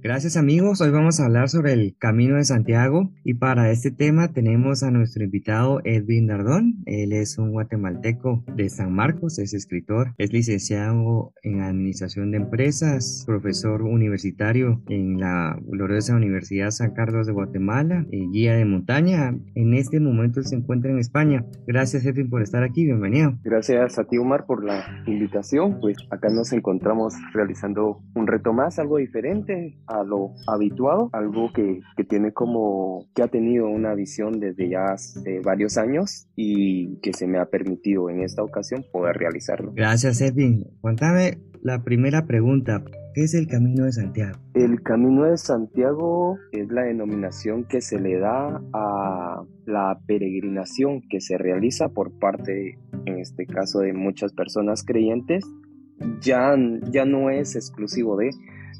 Gracias amigos, hoy vamos a hablar sobre el Camino de Santiago y para este tema tenemos a nuestro invitado Edwin Dardón. Él es un guatemalteco de San Marcos, es escritor, es licenciado en Administración de Empresas, profesor universitario en la gloriosa Universidad San Carlos de Guatemala, eh, guía de montaña. En este momento se encuentra en España. Gracias Edwin por estar aquí, bienvenido. Gracias a ti Omar por la invitación. Pues acá nos encontramos realizando un reto más, algo diferente a lo habituado, algo que, que, tiene como, que ha tenido una visión desde ya hace varios años y que se me ha permitido en esta ocasión poder realizarlo. Gracias, Edwin. Cuéntame la primera pregunta. ¿Qué es el Camino de Santiago? El Camino de Santiago es la denominación que se le da a la peregrinación que se realiza por parte, en este caso, de muchas personas creyentes. Ya, ya no es exclusivo de,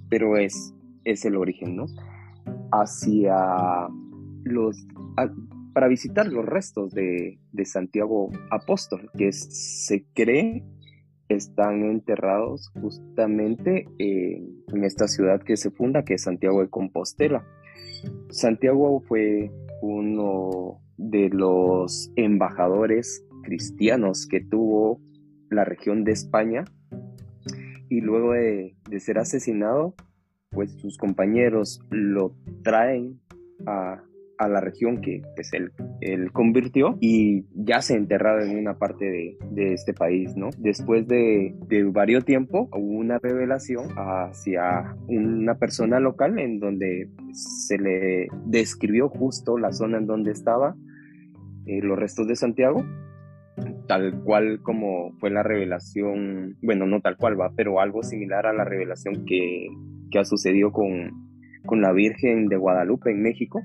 pero es es el origen, ¿no? Hacia los, para visitar los restos de, Santiago Apóstol, que se cree están enterrados justamente en esta ciudad que se funda, que es Santiago de Compostela. Santiago fue uno de los embajadores cristianos que tuvo la región de España y luego de, de ser asesinado pues sus compañeros lo traen a, la región que pues, él, convirtió y ya se enterrado en una parte de, este país, ¿no? Después de, de, varios tiempo hubo una revelación hacia una persona local en donde se le describió justo la zona en donde estaba eh, los restos de Santiago tal cual como fue la revelación, bueno, no tal cual va, pero algo similar a la revelación que que ha sucedido con, con la Virgen de Guadalupe en México.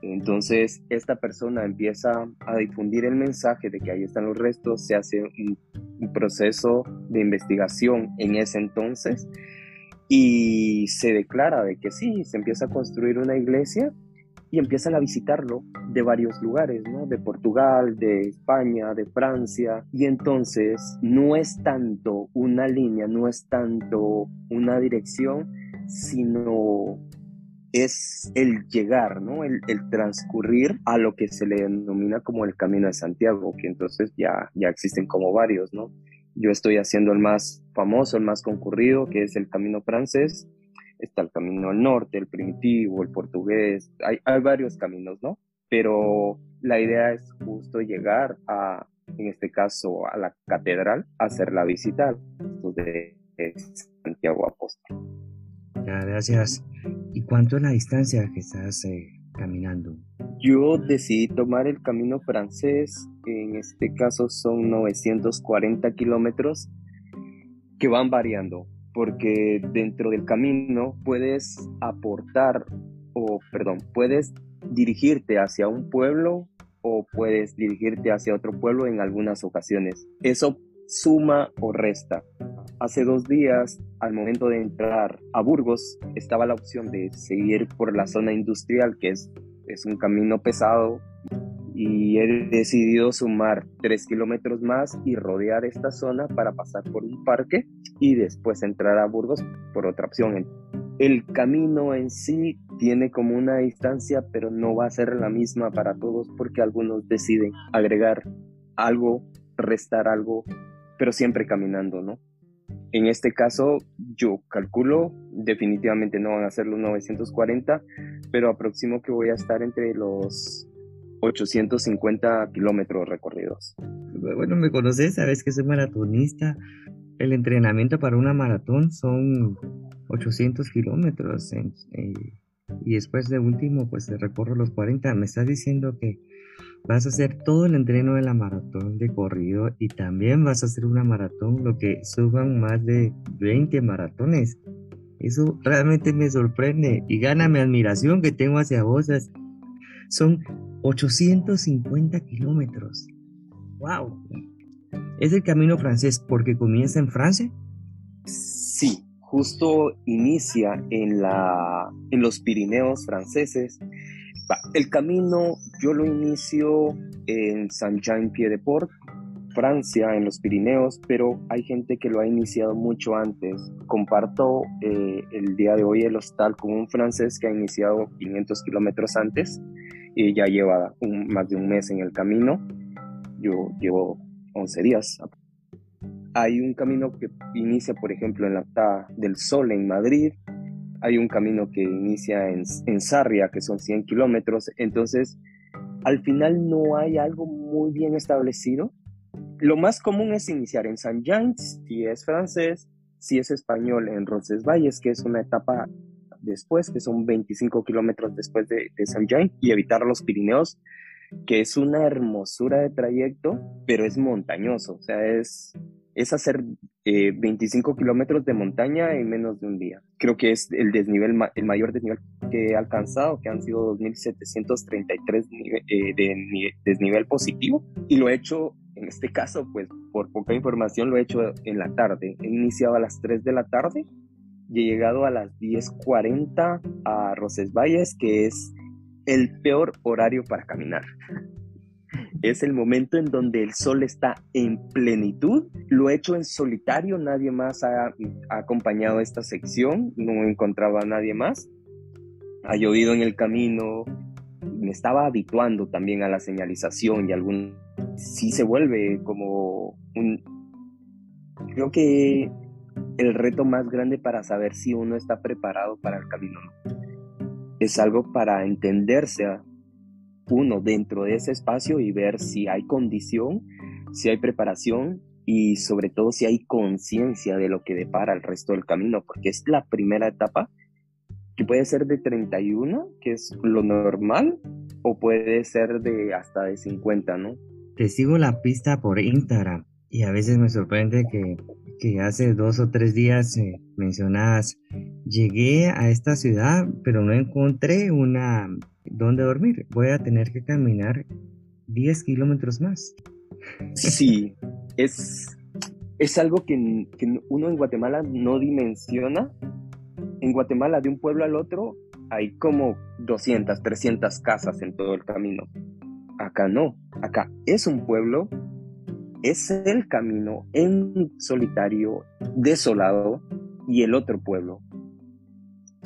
Entonces esta persona empieza a difundir el mensaje de que ahí están los restos, se hace un, proceso de investigación en ese entonces y se declara de que sí, se empieza a construir una iglesia y empiezan a visitarlo de varios lugares, ¿no? De Portugal, de España, de Francia. Y entonces no es tanto una línea, no es tanto una dirección, sino es el llegar, ¿no? El, transcurrir a lo que se le denomina como el Camino de Santiago, que entonces ya, ya existen como varios, ¿no? Yo estoy haciendo el más famoso, el más concurrido, que es el Camino Francés, está el camino al norte, el primitivo, el portugués, hay, hay varios caminos, ¿no? Pero la idea es justo llegar a, en este caso, a la catedral, hacer la visita de Santiago Apóstol. Gracias. ¿Y cuánto es la distancia que estás eh, caminando? Yo decidí tomar el camino francés, en este caso son 940 kilómetros, que van variando porque dentro del camino puedes aportar o, perdón, puedes dirigirte hacia un pueblo o puedes dirigirte hacia otro pueblo en algunas ocasiones. Eso suma o resta. Hace dos días, al momento de entrar a Burgos, estaba la opción de seguir por la zona industrial, que es, es un camino pesado, y he decidido sumar tres kilómetros más y rodear esta zona para pasar por un parque y después entrar a Burgos por otra opción. El camino en sí tiene como una distancia, pero no va a ser la misma para todos porque algunos deciden agregar algo, restar algo, pero siempre caminando, ¿no? En este caso, yo calculo, definitivamente no van a ser los 940, pero aproximo que voy a estar entre los 850 kilómetros recorridos. Bueno, me conoces, sabes que soy maratonista. El entrenamiento para una maratón son 800 kilómetros. Eh, y después de último, pues recorro los 40. Me estás diciendo que vas a hacer todo el entreno de la maratón de corrido y también vas a hacer una maratón, lo que suban más de 20 maratones. Eso realmente me sorprende y gana mi admiración que tengo hacia vos. Son 850 kilómetros. ¡Wow! ¿Es el camino francés porque comienza en Francia? Sí, justo inicia en, la, en los Pirineos franceses. El camino yo lo inicio en Saint-Jean-Pied-de-Port, Francia, en los Pirineos, pero hay gente que lo ha iniciado mucho antes. Comparto eh, el día de hoy el hostal con un francés que ha iniciado 500 kilómetros antes ya lleva más de un mes en el camino. Yo llevo 11 días. Hay un camino que inicia, por ejemplo, en la Ta del Sol en Madrid. Hay un camino que inicia en, en Sarria, que son 100 kilómetros. Entonces, al final no hay algo muy bien establecido. Lo más común es iniciar en Saint Jean, si es francés, si es español en Roncesvalles, que es una etapa después, que son 25 kilómetros después de, de Saint Jean, y evitar los Pirineos, que es una hermosura de trayecto, pero es montañoso, o sea, es, es hacer 25 eh, kilómetros de montaña en menos de un día. Creo que es el desnivel, el mayor desnivel que he alcanzado, que han sido 2.733 eh, de desnivel positivo. Y lo he hecho, en este caso, pues por poca información, lo he hecho en la tarde. He iniciado a las 3 de la tarde he llegado a las 10.40 a Rosesvalles, que es el peor horario para caminar es el momento en donde el sol está en plenitud. Lo he hecho en solitario, nadie más ha, acompañado esta sección, no encontraba a nadie más. Ha llovido en el camino, me estaba habituando también a la señalización y algún... Sí se vuelve como un... Creo que el reto más grande para saber si uno está preparado para el camino es algo para entenderse uno dentro de ese espacio y ver si hay condición, si hay preparación y sobre todo si hay conciencia de lo que depara el resto del camino, porque es la primera etapa que puede ser de 31, que es lo normal, o puede ser de hasta de 50, ¿no? Te sigo la pista por Instagram y a veces me sorprende que, que hace dos o tres días eh, llegué a esta ciudad, pero no encontré una dónde dormir. Voy a tener que caminar 10 kilómetros más. Sí, es, es algo que, uno en Guatemala no dimensiona. En Guatemala, de un pueblo al otro, hay como 200, 300 casas en todo el camino. Acá no, acá es un pueblo, es el camino en solitario, desolado, y el otro pueblo.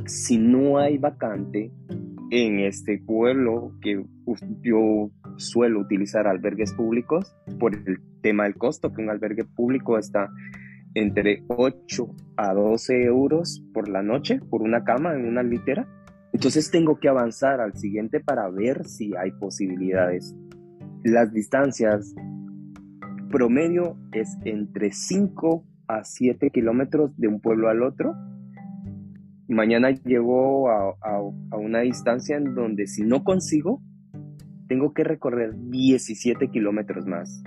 Si no hay vacante, en este pueblo que yo suelo utilizar albergues públicos por el tema del costo, que un albergue público está entre 8 a 12 euros por la noche, por una cama en una litera. Entonces tengo que avanzar al siguiente para ver si hay posibilidades. Las distancias promedio es entre 5 a 7 kilómetros de un pueblo al otro mañana llego a, una distancia en donde si no consigo, tengo que recorrer 17 kilómetros más.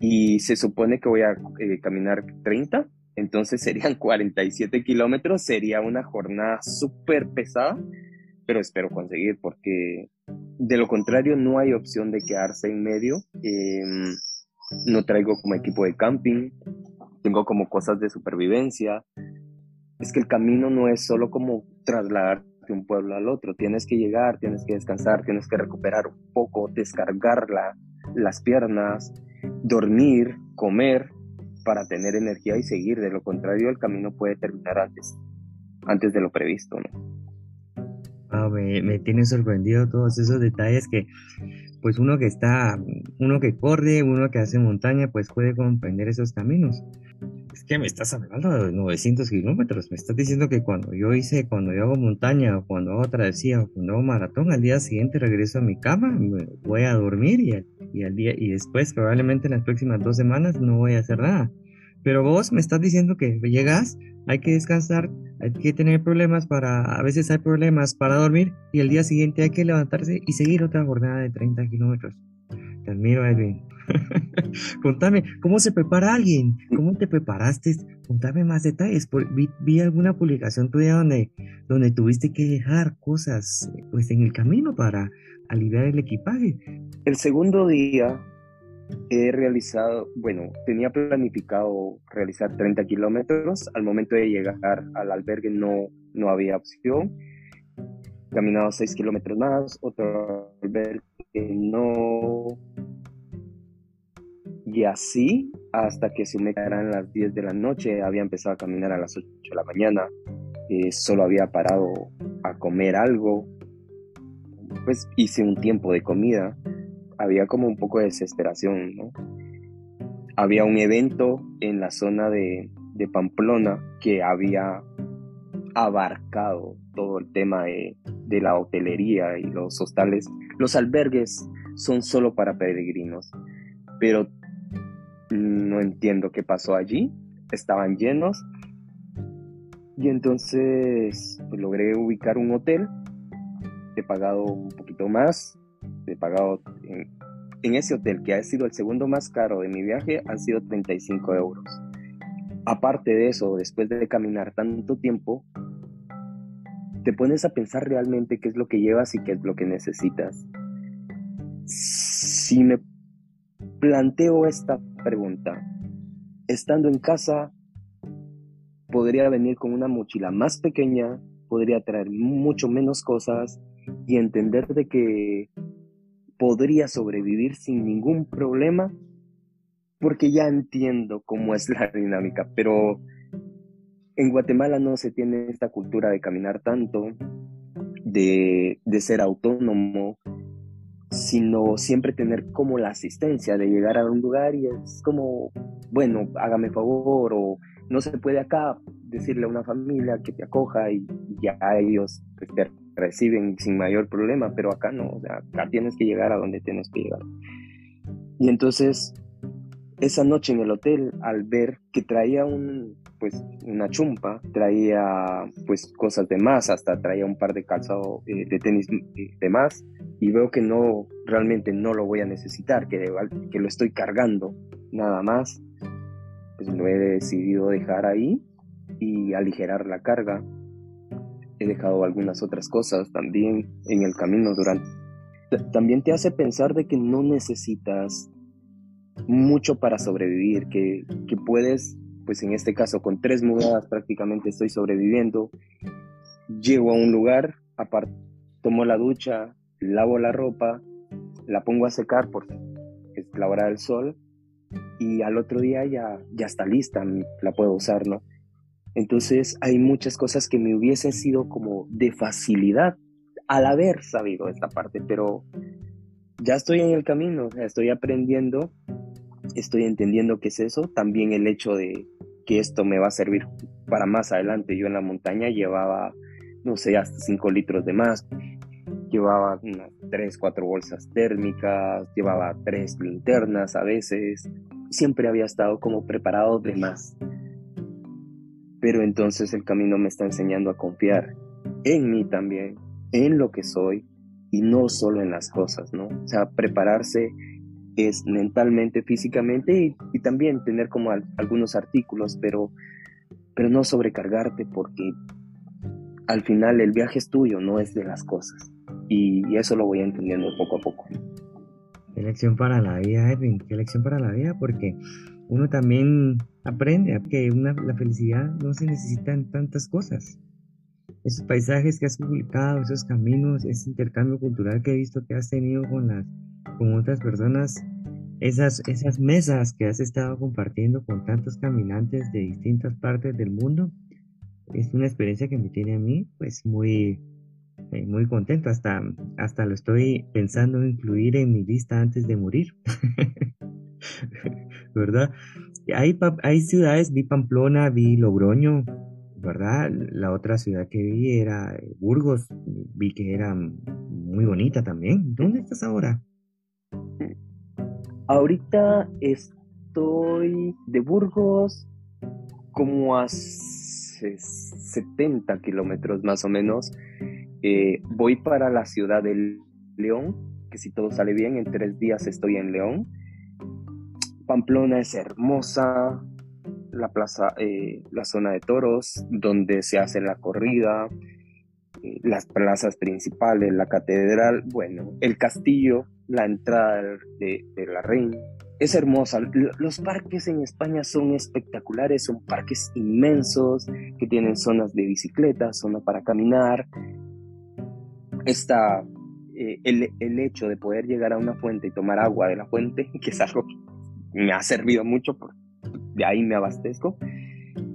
Y se supone que voy a eh, caminar 30, entonces serían 47 kilómetros, sería una jornada súper pesada, pero espero conseguir porque de lo contrario no hay opción de quedarse en medio. Em, no traigo como equipo de camping, tengo como cosas de supervivencia, es que el camino no es solo como trasladarte de un pueblo al otro, tienes que llegar, tienes que descansar, tienes que recuperar un poco, descargar las piernas, dormir, comer para tener energía y seguir, de lo contrario el camino puede terminar antes, antes de lo previsto, me, me tiene sorprendido todos esos detalles que pues uno que está, uno que corre, uno que hace montaña, pues puede comprender esos caminos es que me estás hablando de 900 kilómetros, me estás diciendo que cuando yo hice, cuando yo hago montaña, o cuando hago travesía, o cuando hago maratón, al día siguiente regreso a mi cama, voy a dormir y, y, al día, y después probablemente en las próximas dos semanas no voy a hacer nada. Pero vos me estás diciendo que llegas, hay que descansar, hay que tener problemas para, a veces hay problemas para dormir y el día siguiente hay que levantarse y seguir otra jornada de 30 kilómetros. Te admiro, Edwin. Contame, ¿cómo se prepara alguien? ¿Cómo te preparaste? Contame más detalles. Vi, alguna publicación tuya donde, donde tuviste que dejar cosas pues, en el camino para aliviar el equipaje. El segundo día he realizado, bueno, tenía planificado realizar 30 kilómetros. Al momento de llegar al albergue no, no había opción. Caminado 6 kilómetros más, otro albergue no. Y así hasta que se me eran las 10 de la noche, había empezado a caminar a las 8 de la mañana, eh, solo había parado a comer algo, pues hice un tiempo de comida, había como un poco de desesperación, ¿no? Había un evento en la zona de, de Pamplona que había abarcado todo el tema de, de, la hotelería y los hostales. Los albergues son solo para peregrinos, pero no entiendo qué pasó allí. Estaban llenos y entonces pues, logré ubicar un hotel. He pagado un poquito más. He pagado en, ese hotel, que ha sido el segundo más caro de mi viaje, han sido 35 euros. Aparte de eso, después de caminar tanto tiempo, te pones a pensar realmente qué es lo que llevas y qué es lo que necesitas. Si me planteo esta pregunta, estando en casa, podría venir con una mochila más pequeña, podría traer mucho menos cosas y entender de que podría sobrevivir sin ningún problema, porque ya entiendo cómo es la dinámica, pero en Guatemala no se tiene esta cultura de caminar tanto, de, de ser autónomo, sino siempre tener como la asistencia de llegar a un lugar y es como, bueno, hágame favor o no se puede acá decirle a una familia que te acoja y ya ellos te reciben sin mayor problema, pero acá no, o sea, acá tienes que llegar a donde tienes que llegar. Y entonces, esa noche en el hotel, al ver que traía un, pues, una chumpa, traía pues cosas de más, hasta traía un par de calzado eh, de tenis de más, y veo que no, realmente no lo voy a necesitar, que, que lo estoy cargando nada más, pues lo he decidido dejar ahí y aligerar la carga. He dejado algunas otras cosas también en el camino durante... También te hace pensar de que no necesitas mucho para sobrevivir, que, que puedes, pues en este caso con tres mudadas prácticamente estoy sobreviviendo. Llego a un lugar, aparte, tomo la ducha, lavo la ropa, la pongo a secar porque es la hora del sol y al otro día ya, ya está lista, la puedo usar, ¿no? Entonces hay muchas cosas que me hubiesen sido como de facilidad al haber sabido esta parte, pero ya estoy en el camino, estoy aprendiendo, estoy entendiendo qué es eso, también el hecho de que esto me va a servir para más adelante. Yo en la montaña llevaba, no sé, hasta 5 litros de más, llevaba unas 3, 4 bolsas térmicas, llevaba 3 linternas a veces, siempre había estado como preparado de más. Pero entonces el camino me está enseñando a confiar en mí también, en lo que soy y no solo en las cosas, ¿no? O sea, prepararse es mentalmente, físicamente y, también tener como algunos artículos, pero, pero no sobrecargarte porque al final el viaje es tuyo, no es de las cosas. Y, eso lo voy entendiendo poco a poco. Qué lección para la vida, Edwin, qué lección para la vida, porque uno también aprende que la felicidad no se necesitan tantas cosas. Esos paisajes que has publicado, esos caminos, ese intercambio cultural que he visto que has tenido con, las, con otras personas, esas, esas mesas que has estado compartiendo con tantos caminantes de distintas partes del mundo, es una experiencia que me tiene a mí pues muy, eh, muy contento, hasta, hasta lo estoy pensando incluir en mi lista antes de morir. ¿Verdad? Hay, hay ciudades, vi Pamplona, vi Logroño, ¿verdad? La otra ciudad que vi era eh, Burgos, vi que era muy bonita también. ¿Dónde estás ahora? Ahorita estoy de Burgos como a 70 kilómetros más o menos eh, voy para la ciudad de León, que si todo sale bien, en tres días estoy en León. Pamplona es hermosa, la plaza, eh, la zona de toros, donde se hace la corrida, eh, las plazas principales, la catedral, bueno, el castillo, la entrada de, la reina. Es hermosa. Los parques en España son espectaculares, son parques inmensos que tienen zonas de bicicleta, zona para caminar, esta, eh, el, el, hecho de poder llegar a una fuente y tomar agua de la fuente, que es algo me ha servido mucho, por, de ahí me abastezco,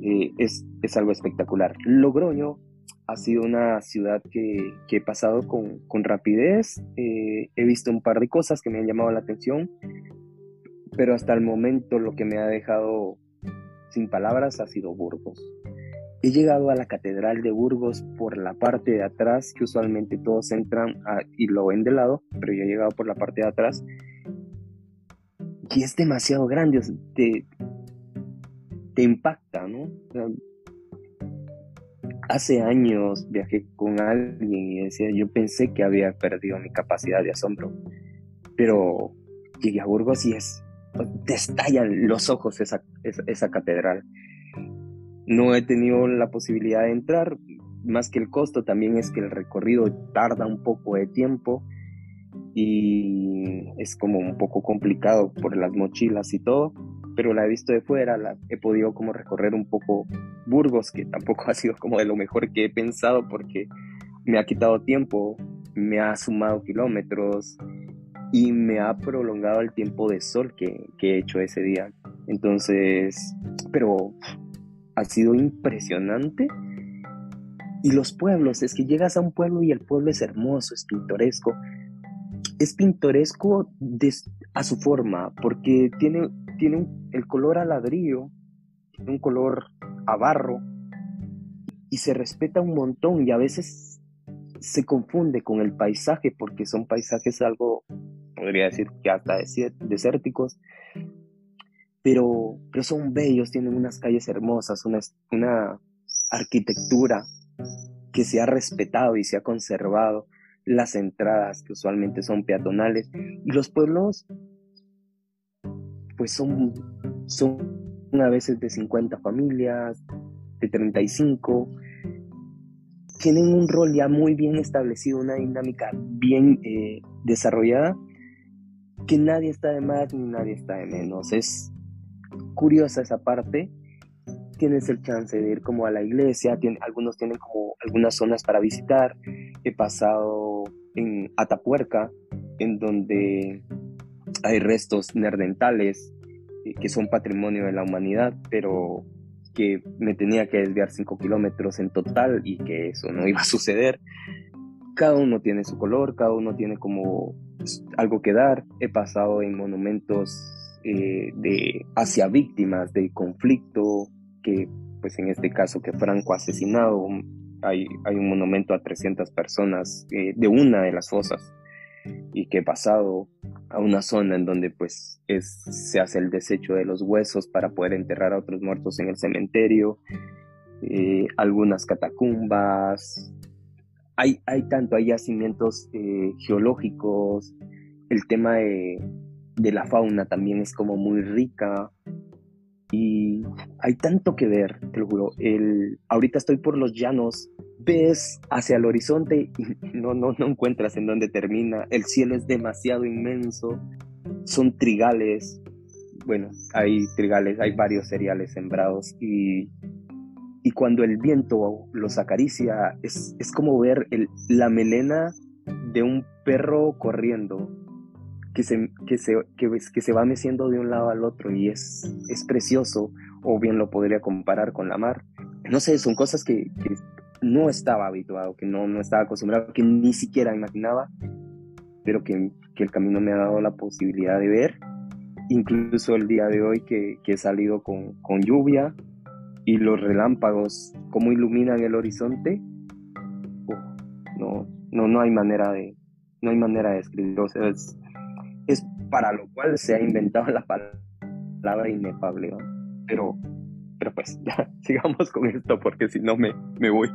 eh, es, es algo espectacular. Logroño ha sido una ciudad que, que he pasado con, con rapidez, eh, he visto un par de cosas que me han llamado la atención, pero hasta el momento lo que me ha dejado sin palabras ha sido Burgos. He llegado a la Catedral de Burgos por la parte de atrás, que usualmente todos entran y lo ven de lado, pero yo he llegado por la parte de atrás. Y es demasiado grande, te, te impacta, ¿no? hace años viajé con alguien y decía, yo pensé que había perdido mi capacidad de asombro, pero llegué a Burgos y es, te estallan los ojos esa, esa catedral. No he tenido la posibilidad de entrar, más que el costo, también es que el recorrido tarda un poco de tiempo y es como un poco complicado por las mochilas y todo, pero la he visto de fuera, la, he podido como recorrer un poco Burgos, que tampoco ha sido como de lo mejor que he pensado porque me ha quitado tiempo, me ha sumado kilómetros y me ha prolongado el tiempo de sol que, que he hecho ese día. Entonces, pero ha sido impresionante. Y los pueblos, es que llegas a un pueblo y el pueblo es hermoso, es pintoresco. Es pintoresco a su forma, porque tiene, tiene el color a ladrillo, tiene un color a barro, y se respeta un montón y a veces se confunde con el paisaje porque son paisajes algo, podría decir que hasta desérticos, pero, pero son bellos, tienen unas calles hermosas, una, una arquitectura que se ha respetado y se ha conservado, las entradas que usualmente son peatonales, y los pueblos pues son, son a veces de 50 familias, de 35, tienen un rol ya muy bien establecido, una dinámica bien eh, desarrollada, que nadie está de más ni nadie está de menos. Es, curiosa esa parte. Tienes el chance de ir como a la iglesia, algunos tienen como algunas zonas para visitar. He pasado en Atapuerca, en donde hay restos nerdentales eh, que son patrimonio de la humanidad, pero que me tenía que desviar 5 kilómetros en total y que eso no iba a suceder. Cada uno tiene su color, cada uno tiene como algo que dar. He pasado en monumentos eh, de, hacia víctimas del conflicto, que pues en este caso que Franco asesinado, hay, hay un monumento a 300 personas eh, de una de las fosas y que pasado a una zona en donde pues es, se hace el desecho de los huesos para poder enterrar a otros muertos en el cementerio, eh, algunas catacumbas, hay, hay tanto, hay yacimientos geológicos, el tema de, de la fauna también es como muy rica y hay tanto que ver, te lo juro. El, ahorita estoy por los llanos, ves hacia el horizonte y no, no, no encuentras en dónde termina. El cielo es demasiado inmenso, son trigales. Bueno, hay trigales, hay varios cereales sembrados y, y cuando el viento los acaricia es, es como ver el, la melena de un perro corriendo que se, que se, que, se va meciendo de un lado al otro y es, es precioso, o bien lo podría comparar con la mar. No sé, son cosas que, no estaba habituado, que no, no estaba acostumbrado, que ni siquiera imaginaba, pero que, el camino me ha dado la posibilidad de ver. Incluso el día de hoy que, he salido con, con, lluvia y los relámpagos, cómo iluminan el horizonte, no, no, no hay manera de, no hay manera de describirlo. Sea, es, es para lo cual se ha inventado la palabra inefable. Pero, pero pues ya, sigamos con esto porque si no me, me voy.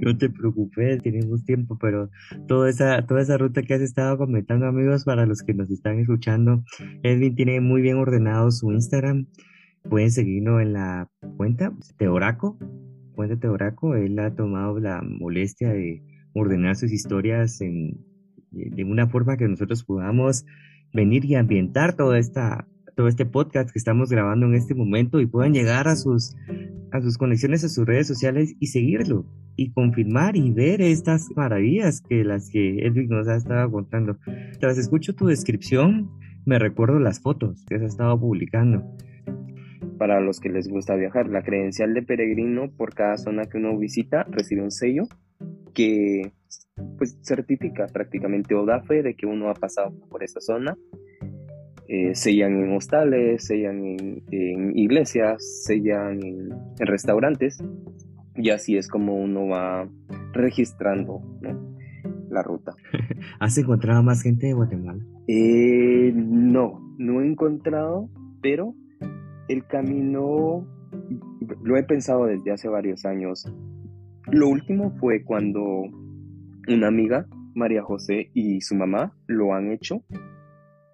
No te preocupes, tenemos tiempo, pero toda esa, toda esa ruta que has estado comentando, amigos, para los que nos están escuchando, Edwin tiene muy bien ordenado su Instagram. Pueden seguirlo en la cuenta Teoraco, cuenta Teoraco. Él ha tomado la molestia de ordenar sus historias en, de una forma que nosotros podamos venir y ambientar toda esta, todo este podcast que estamos grabando en este momento y puedan llegar a sus, a sus conexiones, a sus redes sociales y seguirlo y confirmar y ver estas maravillas que las que Edwin nos ha estado contando. Tras escucho tu descripción, me recuerdo las fotos que se estado publicando. Para los que les gusta viajar, la credencial de peregrino por cada zona que uno visita recibe un sello que pues certifica prácticamente o da fe de que uno ha pasado por esa zona. Eh, sellan en hostales, sellan en, iglesias, sellan en, restaurantes y así es como uno va registrando la ruta. ¿Has encontrado más gente de Guatemala? Eh, no, no he encontrado, pero el camino lo he pensado desde hace varios años. Lo último fue cuando una amiga, María José, y su mamá lo han hecho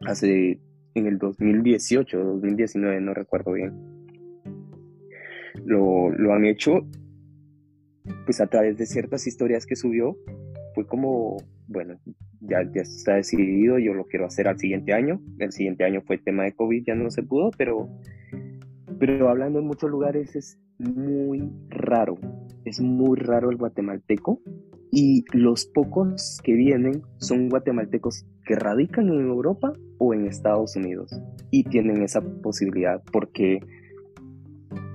hace en el 2018, 2019, no recuerdo bien. Lo, lo han hecho pues a través de ciertas historias que subió, fue como, bueno, ya, ya está decidido, yo lo quiero hacer al siguiente año. El siguiente año fue tema de COVID, ya no se pudo, pero, pero hablando en muchos lugares es muy raro, es muy raro el guatemalteco y los pocos que vienen son guatemaltecos que radican en Europa o en Estados Unidos y tienen esa posibilidad porque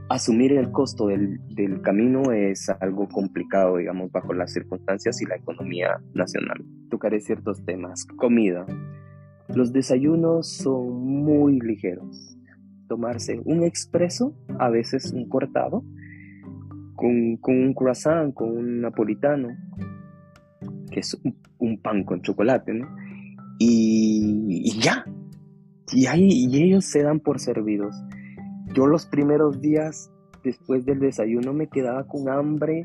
asumir el costo del, del, camino es algo complicado, digamos, bajo las circunstancias y la economía nacional. Tocaré ciertos temas. Comida. Los desayunos son muy ligeros. Tomarse un expreso, a veces un cortado, con, con un croissant, con un napolitano, que es un, pan con chocolate, ¿no? Y, ya. Y, ahí, ellos se dan por servidos yo los primeros días después del desayuno me quedaba con hambre.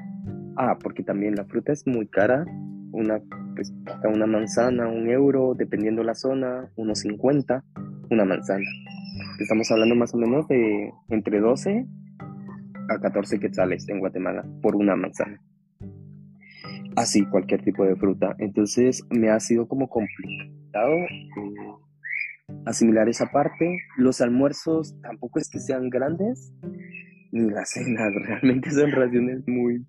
Ah, porque también la fruta es muy cara. Una, pues, una manzana, un euro, dependiendo la zona, unos 50, una manzana. Estamos hablando más o menos de entre 12 a 14 quetzales en Guatemala por una manzana. Así, cualquier tipo de fruta. Entonces me ha sido como complicado eh, asimilar esa parte. Los almuerzos tampoco es que sean grandes, ni las cenas, realmente son raciones muy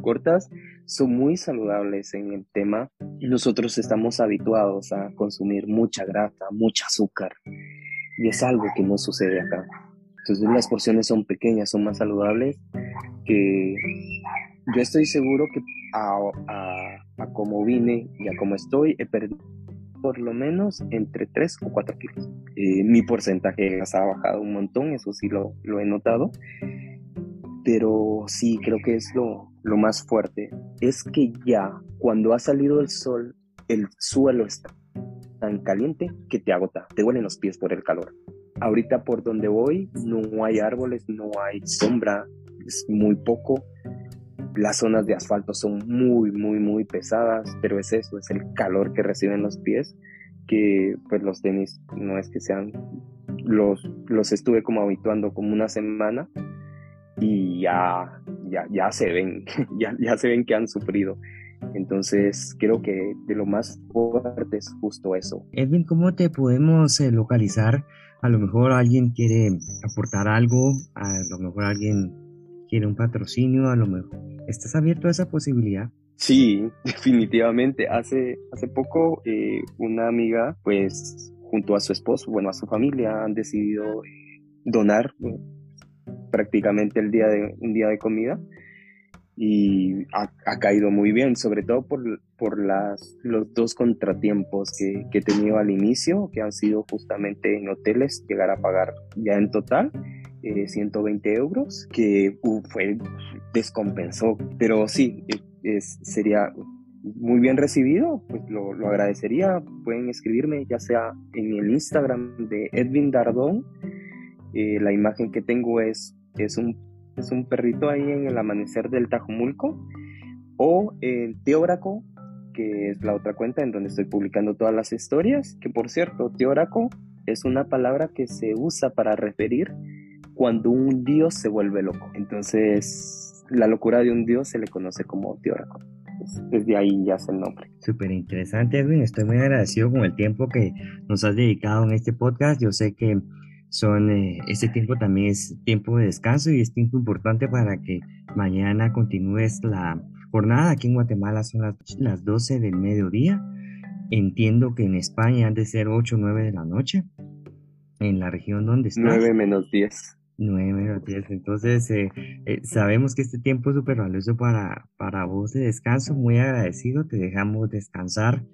cortas, son muy saludables en el tema. Nosotros estamos habituados a consumir mucha grasa, mucho azúcar, y es algo que no sucede acá. Entonces las porciones son pequeñas, son más saludables, que yo estoy seguro que a, a, a como vine y a como estoy, he perdido por lo menos entre 3 o 4 kilos. Eh, mi porcentaje ha bajado un montón, eso sí lo, lo, he notado, pero sí creo que es lo, lo más fuerte. Es que ya cuando ha salido el sol, el suelo está tan caliente que te agota, te huelen los pies por el calor. Ahorita por donde voy no hay árboles, no hay sombra, es muy poco las zonas de asfalto son muy, muy, muy pesadas, pero es eso, es el calor que reciben los pies, que pues los tenis no es que sean, los, los estuve como habituando como una semana y ya, ya, ya se ven, ya, ya se ven que han sufrido. Entonces, creo que de lo más fuerte es justo eso. Edwin, ¿cómo te podemos eh, localizar? A lo mejor alguien quiere aportar algo, a lo mejor alguien quiere un patrocinio, a lo mejor ¿Estás abierto a esa posibilidad? Sí, definitivamente. Hace, hace poco eh, una amiga, pues junto a su esposo, bueno, a su familia, han decidido eh, donar prácticamente el día de, un día de comida y ha, caído muy bien, sobre todo por, por las, los dos contratiempos que, que, he tenido al inicio, que han sido justamente en hoteles, llegar a pagar ya en total 120 eh, euros, que fue descompensó. Pero sí, es, sería muy bien recibido, pues lo, lo, agradecería. Pueden escribirme ya sea en el Instagram de Edwin Dardón. Eh, la imagen que tengo es, es, un, es un perrito ahí en el amanecer del Tajumulco. O en Teóraco, que es la otra cuenta en donde estoy publicando todas las historias. Que por cierto, Teóraco es una palabra que se usa para referir cuando un dios se vuelve loco. Entonces, la locura de un dios se le conoce como teóraco. Desde ahí ya se el nombre. Súper interesante, Edwin. Estoy muy agradecido con el tiempo que nos has dedicado en este podcast. Yo sé que son eh, este tiempo también es tiempo de descanso y es tiempo importante para que mañana continúes la jornada aquí en Guatemala son las, las 12 del mediodía Entiendo que en España han de ser 8 o 9 de la noche, en la región donde estás. 9 menos 10. 9 menos 10. Entonces, eh, eh, sabemos que este tiempo es súper valioso para, para vos de descanso. Muy agradecido, te dejamos descansar.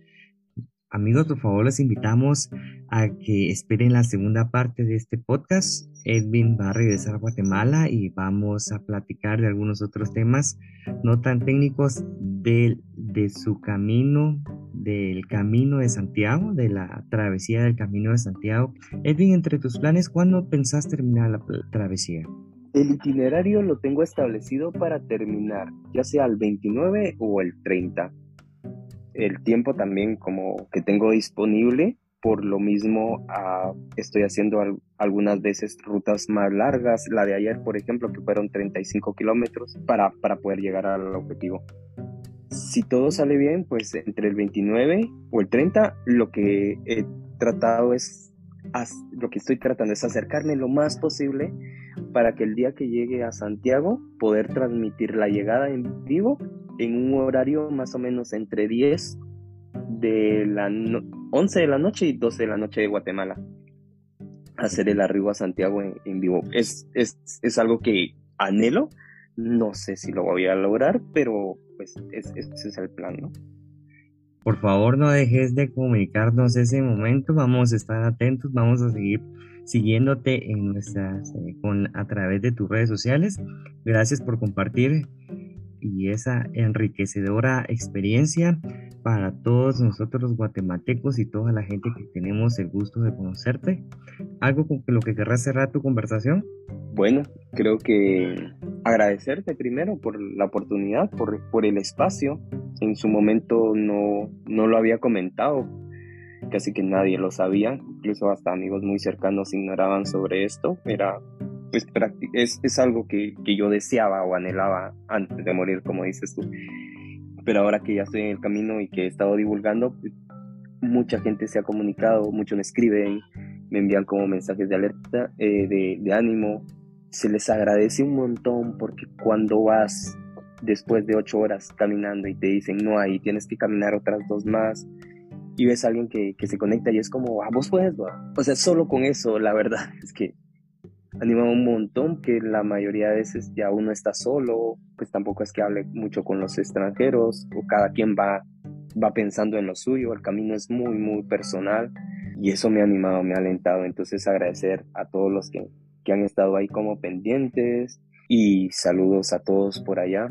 Amigos, por favor, les invitamos a que esperen la segunda parte de este podcast. Edwin va a regresar a Guatemala y vamos a platicar de algunos otros temas no tan técnicos de, de su camino, del camino de Santiago, de la travesía del camino de Santiago. Edwin, entre tus planes, ¿cuándo pensás terminar la travesía? El itinerario lo tengo establecido para terminar, ya sea el 29 o el 30 el tiempo también como que tengo disponible. Por lo mismo, ah, estoy haciendo algunas veces rutas más largas. La de ayer, por ejemplo, que fueron 35 kilómetros para, para poder llegar al objetivo. Si todo sale bien, pues entre el 29 o el 30, lo que he tratado es, lo que estoy tratando es acercarme lo más posible para que el día que llegue a Santiago poder transmitir la llegada en vivo en un horario más o menos entre 10 de la 11 de la noche y 12 de la noche de Guatemala. Hacer el arribo a Santiago en, vivo. Es, es, es, algo que anhelo. No sé si lo voy a lograr, pero pues ese es el plan, ¿no? Por favor, no dejes de comunicarnos ese momento. Vamos a estar atentos, vamos a seguir siguiéndote en nuestras, eh, con, a través de tus redes sociales. Gracias por compartir y esa enriquecedora experiencia para todos nosotros los guatemaltecos y toda la gente que tenemos el gusto de conocerte. ¿Algo con lo que querrás cerrar tu conversación? Bueno, creo que agradecerte primero por la oportunidad, por, por el espacio. En su momento no, no lo había comentado, casi que nadie lo sabía, incluso hasta amigos muy cercanos ignoraban sobre esto. Era pues es, es algo que, que, yo deseaba o anhelaba antes de morir, como dices tú. Pero ahora que ya estoy en el camino y que he estado divulgando, pues, mucha gente se ha comunicado, muchos me escriben, me envían como mensajes de alerta, eh, de, ánimo. Se les agradece un montón porque cuando vas después de ocho horas caminando y te dicen, no, ahí tienes que caminar otras dos más, y ves a alguien que, que se conecta y es como, ah, vos puedes, o sea, solo con eso, la verdad es que anima un montón que la mayoría de veces ya uno está solo, pues tampoco es que hable mucho con los extranjeros o cada quien va, va pensando en lo suyo, el camino es muy, muy personal y eso me ha animado, me ha alentado, entonces agradecer a todos los que, que han estado ahí como pendientes y saludos a todos por allá.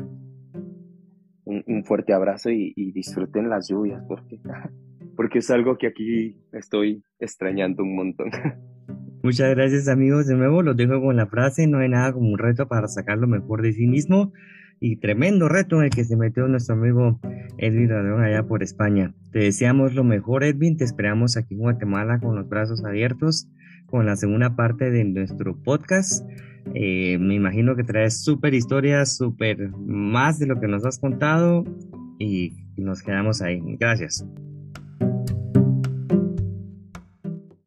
Un, un fuerte abrazo y, y disfruten las lluvias porque, porque es algo que aquí estoy extrañando un montón. Muchas gracias amigos. De nuevo los dejo con la frase, no hay nada como un reto para sacar lo mejor de sí mismo. Y tremendo reto en el que se metió nuestro amigo Edwin Radón allá por España. Te deseamos lo mejor Edwin, te esperamos aquí en Guatemala con los brazos abiertos con la segunda parte de nuestro podcast. Eh, me imagino que traes súper historias, súper más de lo que nos has contado y nos quedamos ahí. Gracias.